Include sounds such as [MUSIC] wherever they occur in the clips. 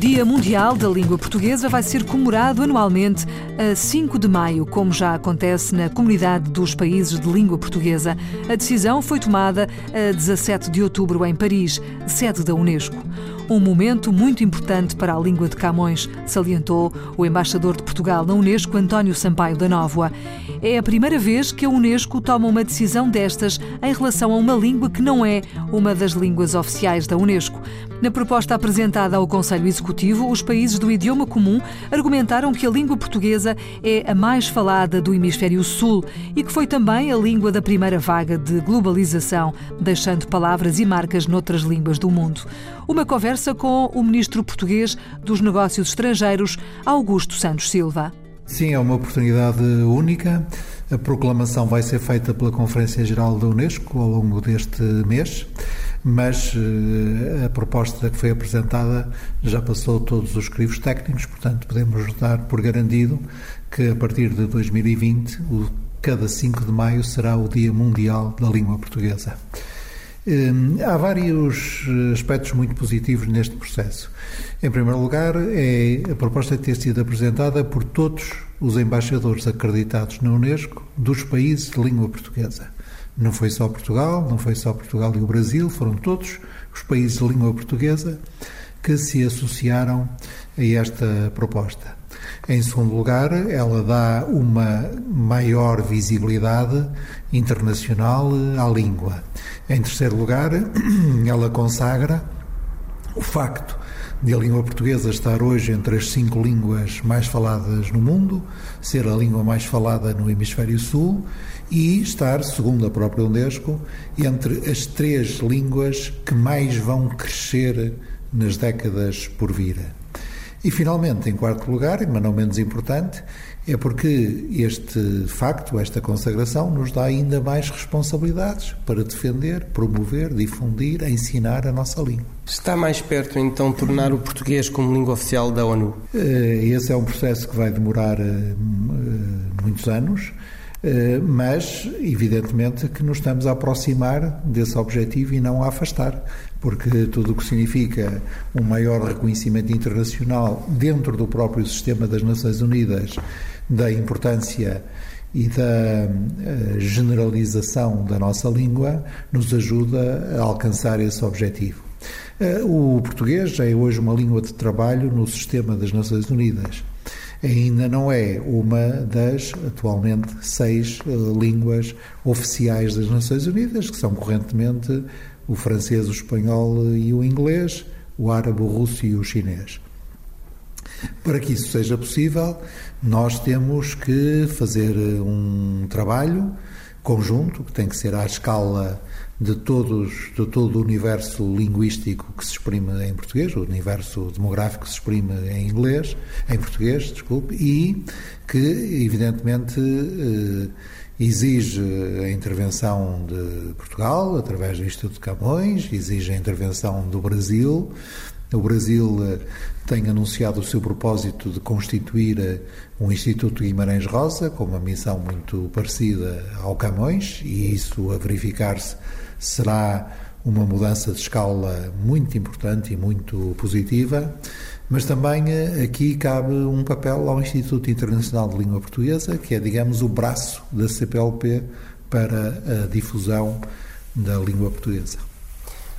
Dia Mundial da Língua Portuguesa vai ser comemorado anualmente a 5 de maio, como já acontece na Comunidade dos Países de Língua Portuguesa. A decisão foi tomada a 17 de outubro em Paris, sede da Unesco. Um momento muito importante para a língua de Camões, salientou o embaixador de Portugal na Unesco, António Sampaio da Nóvoa. É a primeira vez que a Unesco toma uma decisão destas em relação a uma língua que não é uma das línguas oficiais da Unesco. Na proposta apresentada ao Conselho Executivo, os países do idioma comum argumentaram que a língua portuguesa é a mais falada do Hemisfério Sul e que foi também a língua da primeira vaga de globalização, deixando palavras e marcas noutras línguas do mundo. Uma conversa com o ministro português dos Negócios Estrangeiros, Augusto Santos Silva. Sim, é uma oportunidade única. A proclamação vai ser feita pela Conferência Geral da Unesco ao longo deste mês, mas a proposta que foi apresentada já passou todos os crivos técnicos, portanto, podemos dar por garantido que a partir de 2020, o, cada 5 de maio será o Dia Mundial da Língua Portuguesa. Há vários aspectos muito positivos neste processo. Em primeiro lugar, é a proposta ter sido apresentada por todos os embaixadores acreditados na Unesco dos países de língua portuguesa. Não foi só Portugal, não foi só Portugal e o Brasil, foram todos os países de língua portuguesa que se associaram a esta proposta. Em segundo lugar, ela dá uma maior visibilidade internacional à língua. Em terceiro lugar, [CLEARS THROAT] ela consagra o facto de a língua portuguesa estar hoje entre as cinco línguas mais faladas no mundo, ser a língua mais falada no Hemisfério Sul e estar, segundo a própria Unesco, entre as três línguas que mais vão crescer nas décadas por vir. E, finalmente, em quarto lugar, mas não menos importante, é porque este facto, esta consagração, nos dá ainda mais responsabilidades para defender, promover, difundir, ensinar a nossa língua. Está mais perto, então, tornar o português como língua oficial da ONU? Esse é um processo que vai demorar muitos anos. Mas, evidentemente, que nos estamos a aproximar desse objetivo e não a afastar, porque tudo o que significa um maior reconhecimento internacional dentro do próprio sistema das Nações Unidas da importância e da generalização da nossa língua nos ajuda a alcançar esse objetivo. O português é hoje uma língua de trabalho no sistema das Nações Unidas ainda não é uma das, atualmente, seis línguas oficiais das Nações Unidas, que são correntemente o francês, o espanhol e o inglês, o árabe, o russo e o chinês. Para que isso seja possível, nós temos que fazer um trabalho conjunto, que tem que ser à escala de, todos, de todo o universo linguístico que se exprime em português, o universo demográfico que se exprime em inglês, em português, desculpe, e que, evidentemente, exige a intervenção de Portugal, através do Instituto de Camões, exige a intervenção do Brasil. O Brasil tem anunciado o seu propósito de constituir um Instituto Guimarães Rosa, com uma missão muito parecida ao Camões, e isso a verificar-se será uma mudança de escala muito importante e muito positiva, mas também aqui cabe um papel ao Instituto Internacional de Língua Portuguesa, que é, digamos, o braço da CPLP para a difusão da língua portuguesa.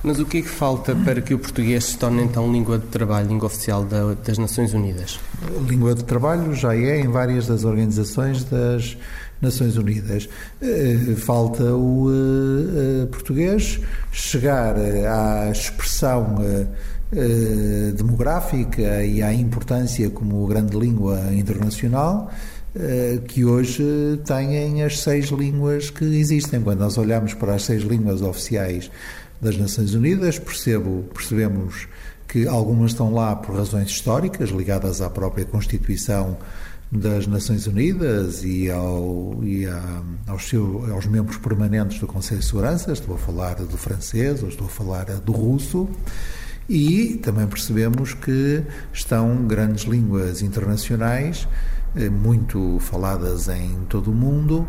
Mas o que é que falta para que o português se torne então língua de trabalho, língua oficial da, das Nações Unidas? Língua de trabalho já é em várias das organizações das Nações Unidas. Falta o português chegar à expressão demográfica e à importância como grande língua internacional que hoje têm as seis línguas que existem. Quando nós olhamos para as seis línguas oficiais das Nações Unidas, percebo, percebemos que algumas estão lá por razões históricas, ligadas à própria Constituição das Nações Unidas e, ao, e a, aos, seu, aos membros permanentes do Conselho de Segurança, estou a falar do francês ou estou a falar do russo, e também percebemos que estão grandes línguas internacionais, eh, muito faladas em todo o mundo,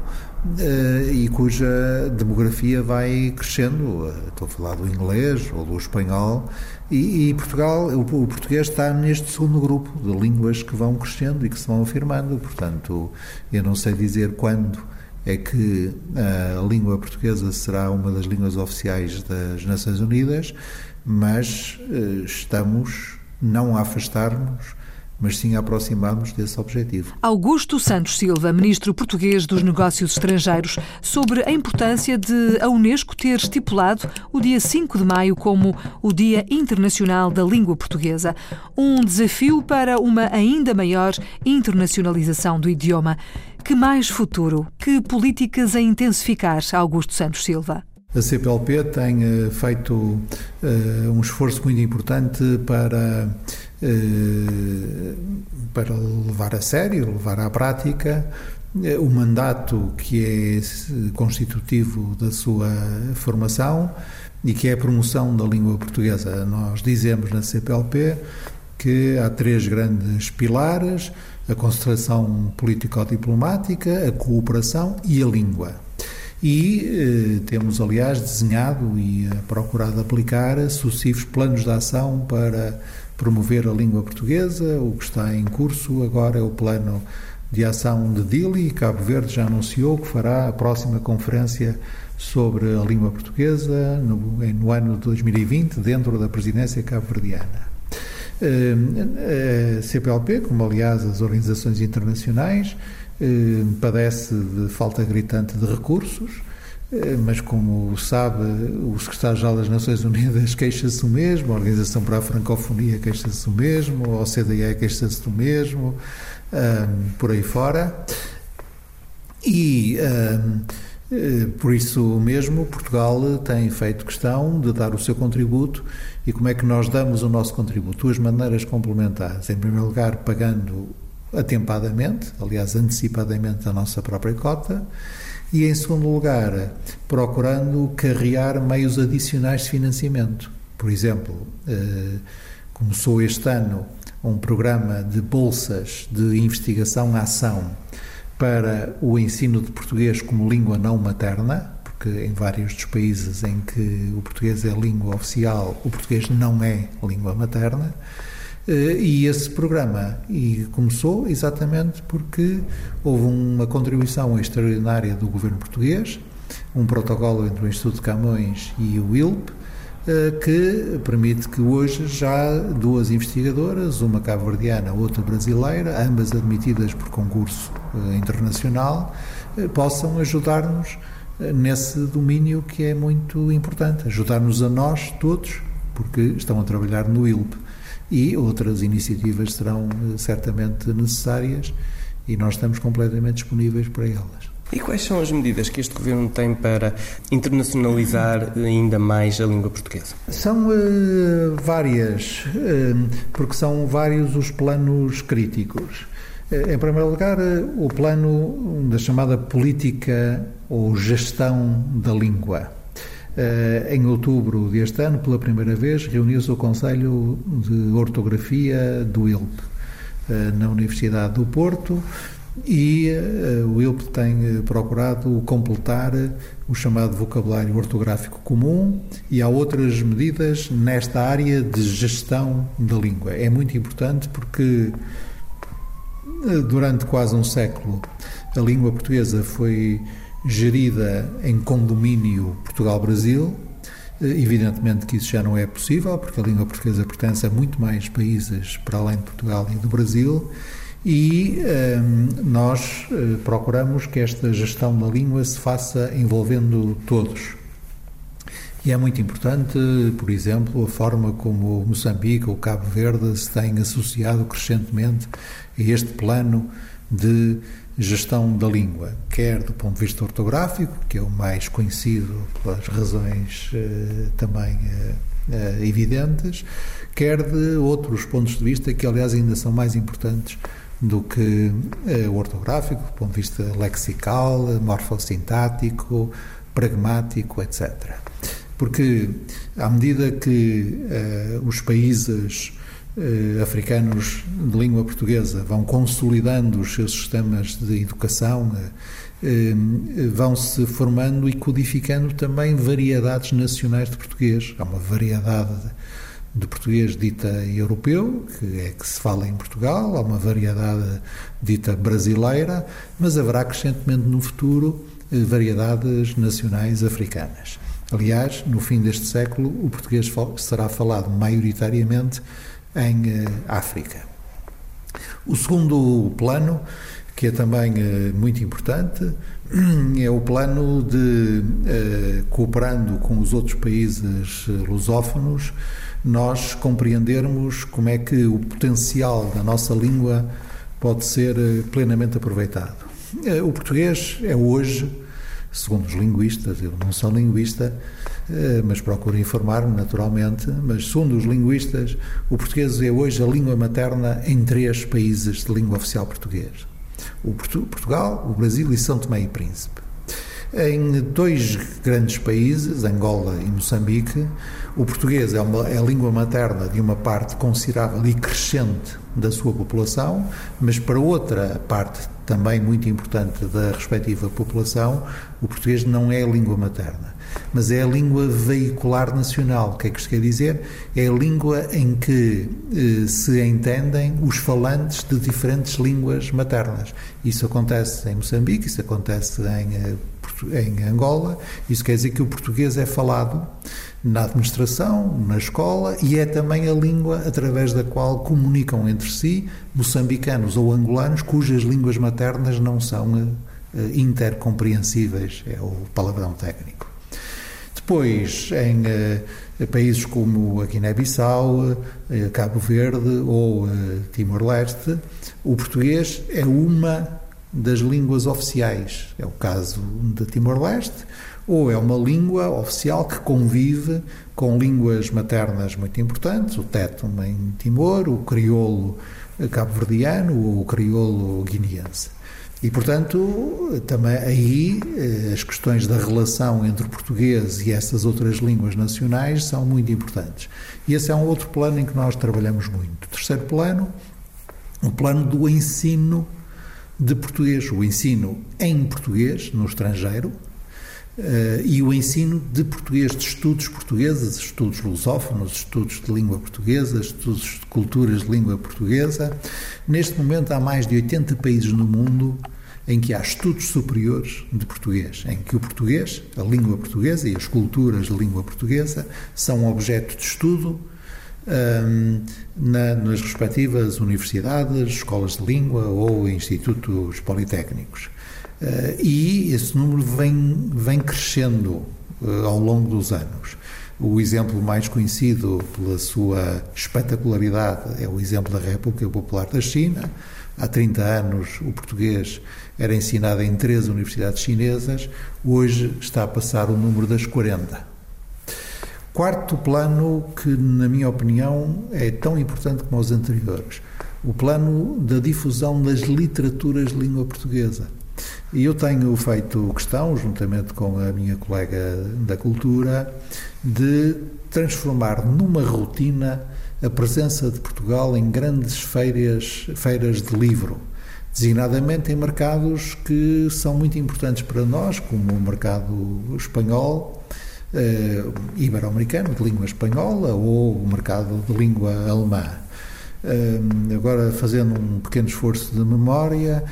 e cuja demografia vai crescendo. Eh, estou a falar do inglês ou do espanhol, e, e, Portugal, o, o, português está neste segundo grupo de línguas que vão crescendo e que se vão afirmando. Portanto, eu não sei dizer quando é que a língua portuguesa será uma das línguas oficiais das Nações Unidas, mas eh, estamos não a afastar-nos mas sim a aproximarmos desse objetivo. Augusto Santos Silva, ministro português dos Negócios Estrangeiros, sobre a importância de a Unesco ter estipulado o dia 5 de maio como o Dia Internacional da Língua Portuguesa, um desafio para uma ainda maior internacionalização do idioma. Que mais futuro? Que políticas a intensificar, Augusto Santos Silva? A CPLP tem uh, feito uh, um esforço muito importante para eh, para levar a sério, levar à prática eh, o mandato que é constitutivo da sua formação e que é a promoção da língua portuguesa. Nós dizemos na CPLP que há três grandes pilares: a concentração político-diplomática, a cooperação e a língua. E eh, temos, aliás, desenhado e procurado aplicar sucessivos planos de ação para promover a língua portuguesa. O que está em curso agora é o plano de ação de Dili. Cabo Verde já anunciou que fará a próxima conferência sobre a língua portuguesa no, no ano de 2020, dentro da presidência cabo-verdiana. Eh, a CPLP, como aliás as organizações internacionais, eh, padece de falta gritante de recursos mas como sabe, o secretário-geral das Nações Unidas [LAUGHS] queixa-se o mesmo, a Organização para a Francofonia queixa-se o mesmo, a OCDE queixa-se do mesmo, um, por aí fora. E um, eh, por isso mesmo, Portugal tem feito questão de dar o seu contributo. E como é que nós damos o nosso contributo? Duas maneiras complementares. Em primeiro lugar, pagando atempadamente, aliás, antecipadamente, a nossa própria cota e, em segundo lugar, procurando carrear meios adicionais de financiamento. Por exemplo, eh, começou este ano um programa de bolsas de investigação-ação para o ensino de português como língua não materna, porque em vários dos países em que o português é língua oficial, o português não é língua materna. Eh, e esse programa. E começou exatamente porque houve uma contribuição extraordinária do governo português, um protocolo entre o Instituto de Camões e o ILP, eh, que permite que hoje já duas investigadoras, uma cabo-verdiana, outra brasileira, ambas admitidas por concurso eh, internacional, possam ajudar-nos nesse domínio que é muito importante, ajudar-nos a nós todos, porque estão a trabalhar no ILP e outras iniciativas serão eh, certamente necessárias e nós estamos completamente disponíveis para elas. E quais são as medidas que este governo tem para internacionalizar ainda mais a língua portuguesa? São uh, várias, uh, porque são vários os planos críticos. Uh, em primeiro lugar, o plano da chamada política ou gestão da língua. Eh, em outubro deste ano, pela primeira vez, reuniu-se o Conselho de Ortografia do ILP, eh, na Universidade do Porto, e uh, o ILP tem procurado completar o chamado vocabulário ortográfico comum e há outras medidas nesta área de gestão da língua. É muito importante porque durante quase um século a língua portuguesa foi gerida em condomínio Portugal-Brasil. Eh, evidentemente que isso já não é possível, porque a língua portuguesa pertence a muito mais países para além de Portugal e do Brasil, e um, ehm, nós uh, procuramos que esta gestão da língua se faça envolvendo todos. E é muito importante, por exemplo, a forma como Moçambique ou Cabo Verde se têm associado crescentemente a este plano de gestão da língua, quer do ponto de vista ortográfico, que é o mais conhecido pelas razões eh, também eh, eh, evidentes, quer de outros pontos de vista que, aliás, ainda são mais importantes do que uh, ortográfico, do ponto de vista lexical, morfossintático, pragmático, etc. Porque, à medida que uh, os países uh, africanos de língua portuguesa vão consolidando os seus sistemas de educação, vão se formando e codificando também variedades nacionais de português. Há uma variedade de português dita europeu, que é que se fala em Portugal, há uma variedade dita brasileira, mas haverá crescentemente no futuro eh, variedades nacionais africanas. Aliás, no fim deste século, o português será falado maioritariamente em eh, África. O segundo plano, que é também eh, muito importante, é o plano de, cooperando com os outros países lusófonos, nós compreendermos como é que o potencial da nossa língua pode ser eh, plenamente aproveitado. Eh, o português é hoje, segundo os linguistas, eu não sou linguista, eh, mas procuro informar-me naturalmente, mas segundo os linguistas, o português é hoje a língua materna em três países de língua oficial portuguesa. O Portugal, o Brasil e São Tomé e Príncipe. Em dois grandes países, Angola e Moçambique, o português é, uma, é a língua materna de uma parte considerável e crescente da sua população, mas para outra parte também muito importante da respectiva população, o português não é a língua materna, mas é a língua veicular nacional. O que é que isto quer dizer? É a língua em que eh, se entendem os falantes de diferentes línguas maternas. Isso acontece em Moçambique, isso acontece em eh, em Angola. Isso quer dizer que o português é falado na administração, na escola e é também a língua através da qual comunicam entre si moçambicanos ou angolanos cujas línguas maternas não são uh, intercompreensíveis, é o palavrão técnico. Depois, em uh, países como a Guiné-Bissau, Cabo Verde ou Timor-Leste, o português é uma das línguas oficiais. É o caso de Timor-Leste, ou é uma língua oficial que convive com línguas maternas muito importantes, o tétum em Timor, o crioulo cabo-verdiano ou o crioulo guineense. E, portanto, também aí eh, as questões da relação entre o português e essas outras línguas nacionais são muito importantes. E esse é um outro plano em que nós trabalhamos muito. O terceiro plano, o plano do ensino de português, o ensino em português no estrangeiro uh, e o ensino de português, de estudos portugueses, estudos lusófonos, estudos de língua portuguesa, estudos de culturas de língua portuguesa. Neste momento há mais de 80 países no mundo em que há estudos superiores de português, em que o português, a língua portuguesa e as culturas de língua portuguesa são objeto de estudo um, na, nas respectivas universidades, escolas de língua ou institutos politécnicos. Uh, e esse número vem, vem crescendo uh, ao longo dos anos. O exemplo mais conhecido pela sua espetacularidade é o exemplo da República Popular da China. Há 30 anos o português era ensinado em três universidades chinesas, hoje está a passar o número das 40. Quarto plano que, na minha opinião, é tão importante como os anteriores, o plano da difusão das literaturas de língua portuguesa. E eu tenho feito questão, juntamente com a minha colega da cultura, de transformar numa rotina a presença de Portugal em grandes feiras, feiras de livro, designadamente em mercados que são muito importantes para nós, como o mercado espanhol uh, ibero-americano, de língua espanhola, ou o mercado de língua alemã. Uh, agora, fazendo um pequeno esforço de memória,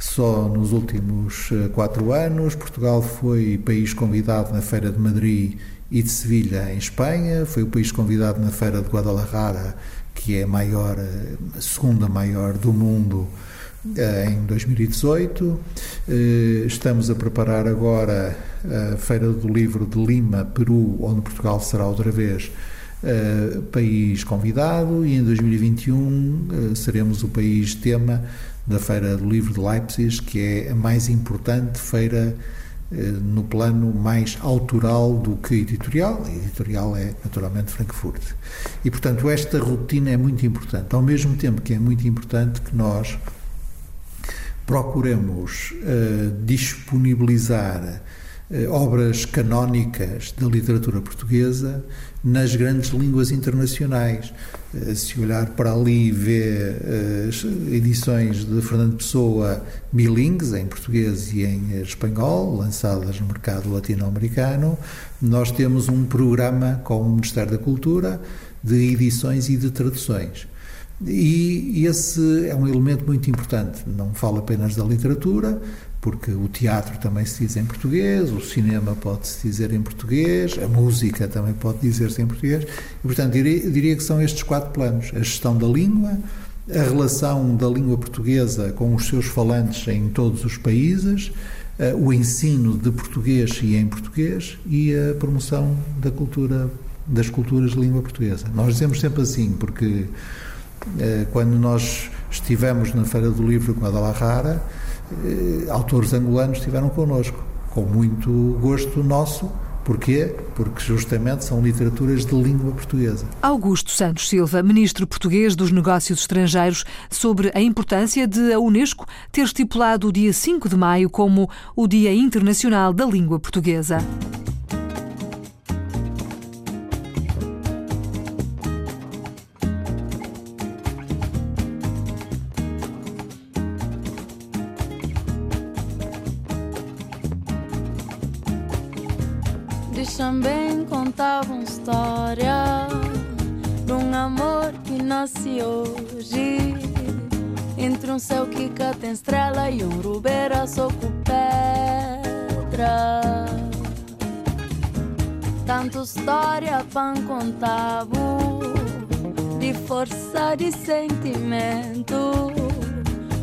só nos últimos eh, quatro anos, Portugal foi país convidado na Feira de Madrid e de Sevilha, em Espanha, foi o país convidado na Feira de Guadalajara, que é a maior, a segunda maior do mundo em 2018. Eh, estamos a preparar agora a Feira do Livro de Lima, Peru, onde Portugal será outra vez eh, país convidado, e em 2021 seremos o país tema da Feira do Livro de Leipzig, que é a mais importante feira no plano mais autoral do que editorial. A editorial é naturalmente Frankfurt. E, portanto, esta rotina é muito importante. Ao mesmo tempo que é muito importante que nós procuremos uh, disponibilizar uh, obras canónicas da literatura portuguesa nas grandes línguas internacionais. Uh, se olhar para ali e ver edições de Fernando Pessoa bilingues, em português e em espanhol, lançadas no mercado latino-americano, nós temos um programa com o Ministério da Cultura de edições e de traduções. E esse é um elemento muito importante. Não falo apenas da literatura, porque o teatro também se diz em português, o cinema pode-se dizer em português, a música também pode dizer-se em português. E, portanto, diria, diria que são estes quatro planos: a gestão da língua, a relação da língua portuguesa com os seus falantes em todos os países, eh, o ensino de português e em português e a promoção da cultura das culturas de língua portuguesa. Nós dizemos sempre assim, porque quando nós estivemos na Feira do Livro com a Guadalajara, eh, autores angolanos estiveram connosco, com muito gosto nosso. Porquê? Porque justamente são literaturas de língua portuguesa. Augusto Santos Silva, ministro português dos Negócios Estrangeiros, sobre a importância de a Unesco ter estipulado o dia 5 de maio como o Dia Internacional da Língua Portuguesa. Nasce hoje entre um céu que cá tem estrela e um rubeira só pedra. Tanto história pan contavo de força de sentimento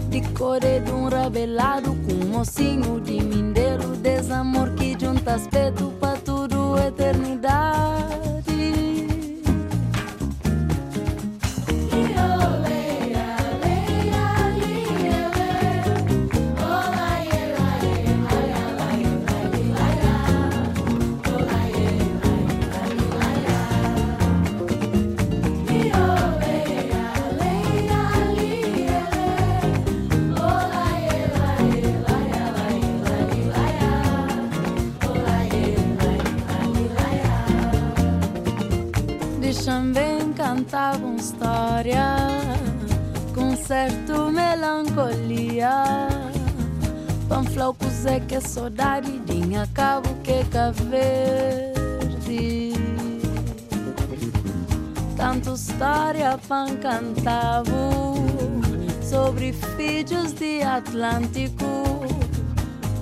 de core de um rabelado com um mocinho de mindeiro desamor que junta aspecto para eternidade. Contavam história com certo melancolia. Panflaucos é que é saudade, dinha cabo que é verde. Tanto história pan cantavo sobre filhos de Atlântico.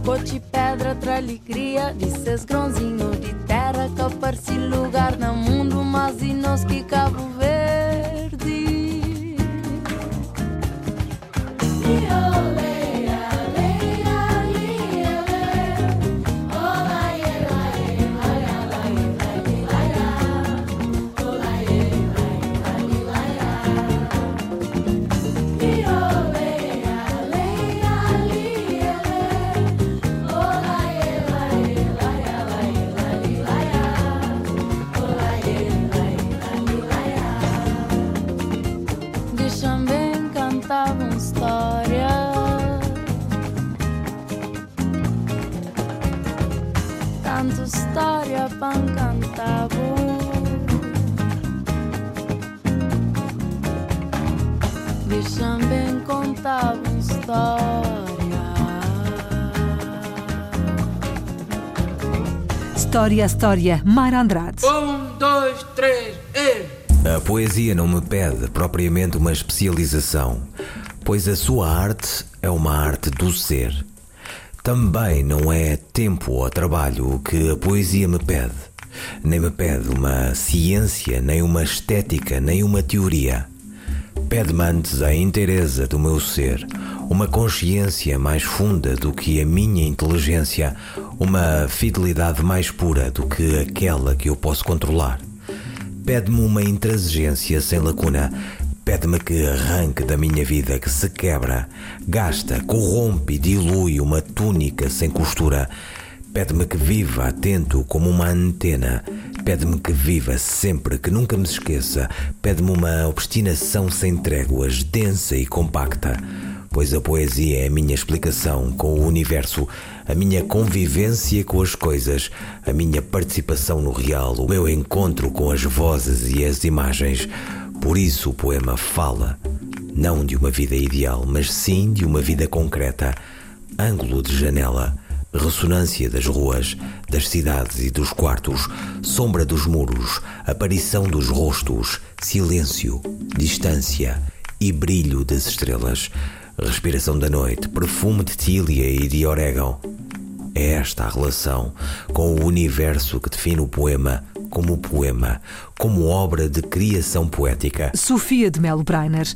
Cote pedra tra alegria de grãozinhos de terra que aparece lugar no mundo, mas e nós que Cabo História, História, Mara Andrade. Um, dois, três, e... A poesia não me pede propriamente uma especialização, pois a sua arte é uma arte do ser. Também não é tempo ou trabalho o que a poesia me pede. Nem me pede uma ciência, nem uma estética, nem uma teoria. Pede-me antes a inteireza do meu ser, uma consciência mais funda do que a minha inteligência, uma fidelidade mais pura do que aquela que eu posso controlar. Pede-me uma intransigência sem lacuna. Pede-me que arranque da minha vida que se quebra, gasta, corrompe e dilui uma túnica sem costura. Pede-me que viva atento como uma antena. Pede-me que viva sempre, que nunca me esqueça. Pede-me uma obstinação sem tréguas, densa e compacta pois a poesia é a minha explicação com o universo, a minha convivência com as coisas, a minha participação no real, o meu encontro com as vozes e as imagens. Por isso o poema fala, não de uma vida ideal, mas sim de uma vida concreta, ângulo de janela ressonância das ruas, das cidades e dos quartos, sombra dos muros, aparição dos rostos, silêncio, distância e brilho das estrelas, respiração da noite, perfume de tília e de orégão. É esta a relação com o universo que define o poema como poema, como obra de criação poética. Sofia de Melo Breiner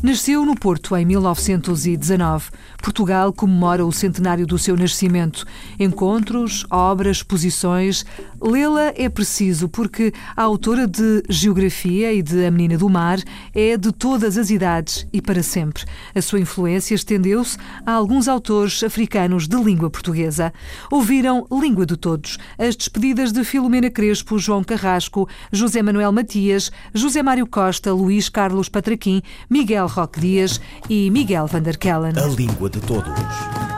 Nasceu no Porto em 1919. Portugal comemora o centenário do seu nascimento. Encontros, obras, exposições. Lê-la é preciso porque a autora de Geografia e de A Menina do Mar é de todas as idades e para sempre. A sua influência estendeu-se a alguns autores africanos de língua portuguesa. Ouviram Língua de Todos, as despedidas de Filomena Crespo, João Carrasco, José Manuel Matias, José Mário Costa, Luís Carlos Patraquim, Miguel Roque Dias e Miguel van der Kellen. A Língua de Todos.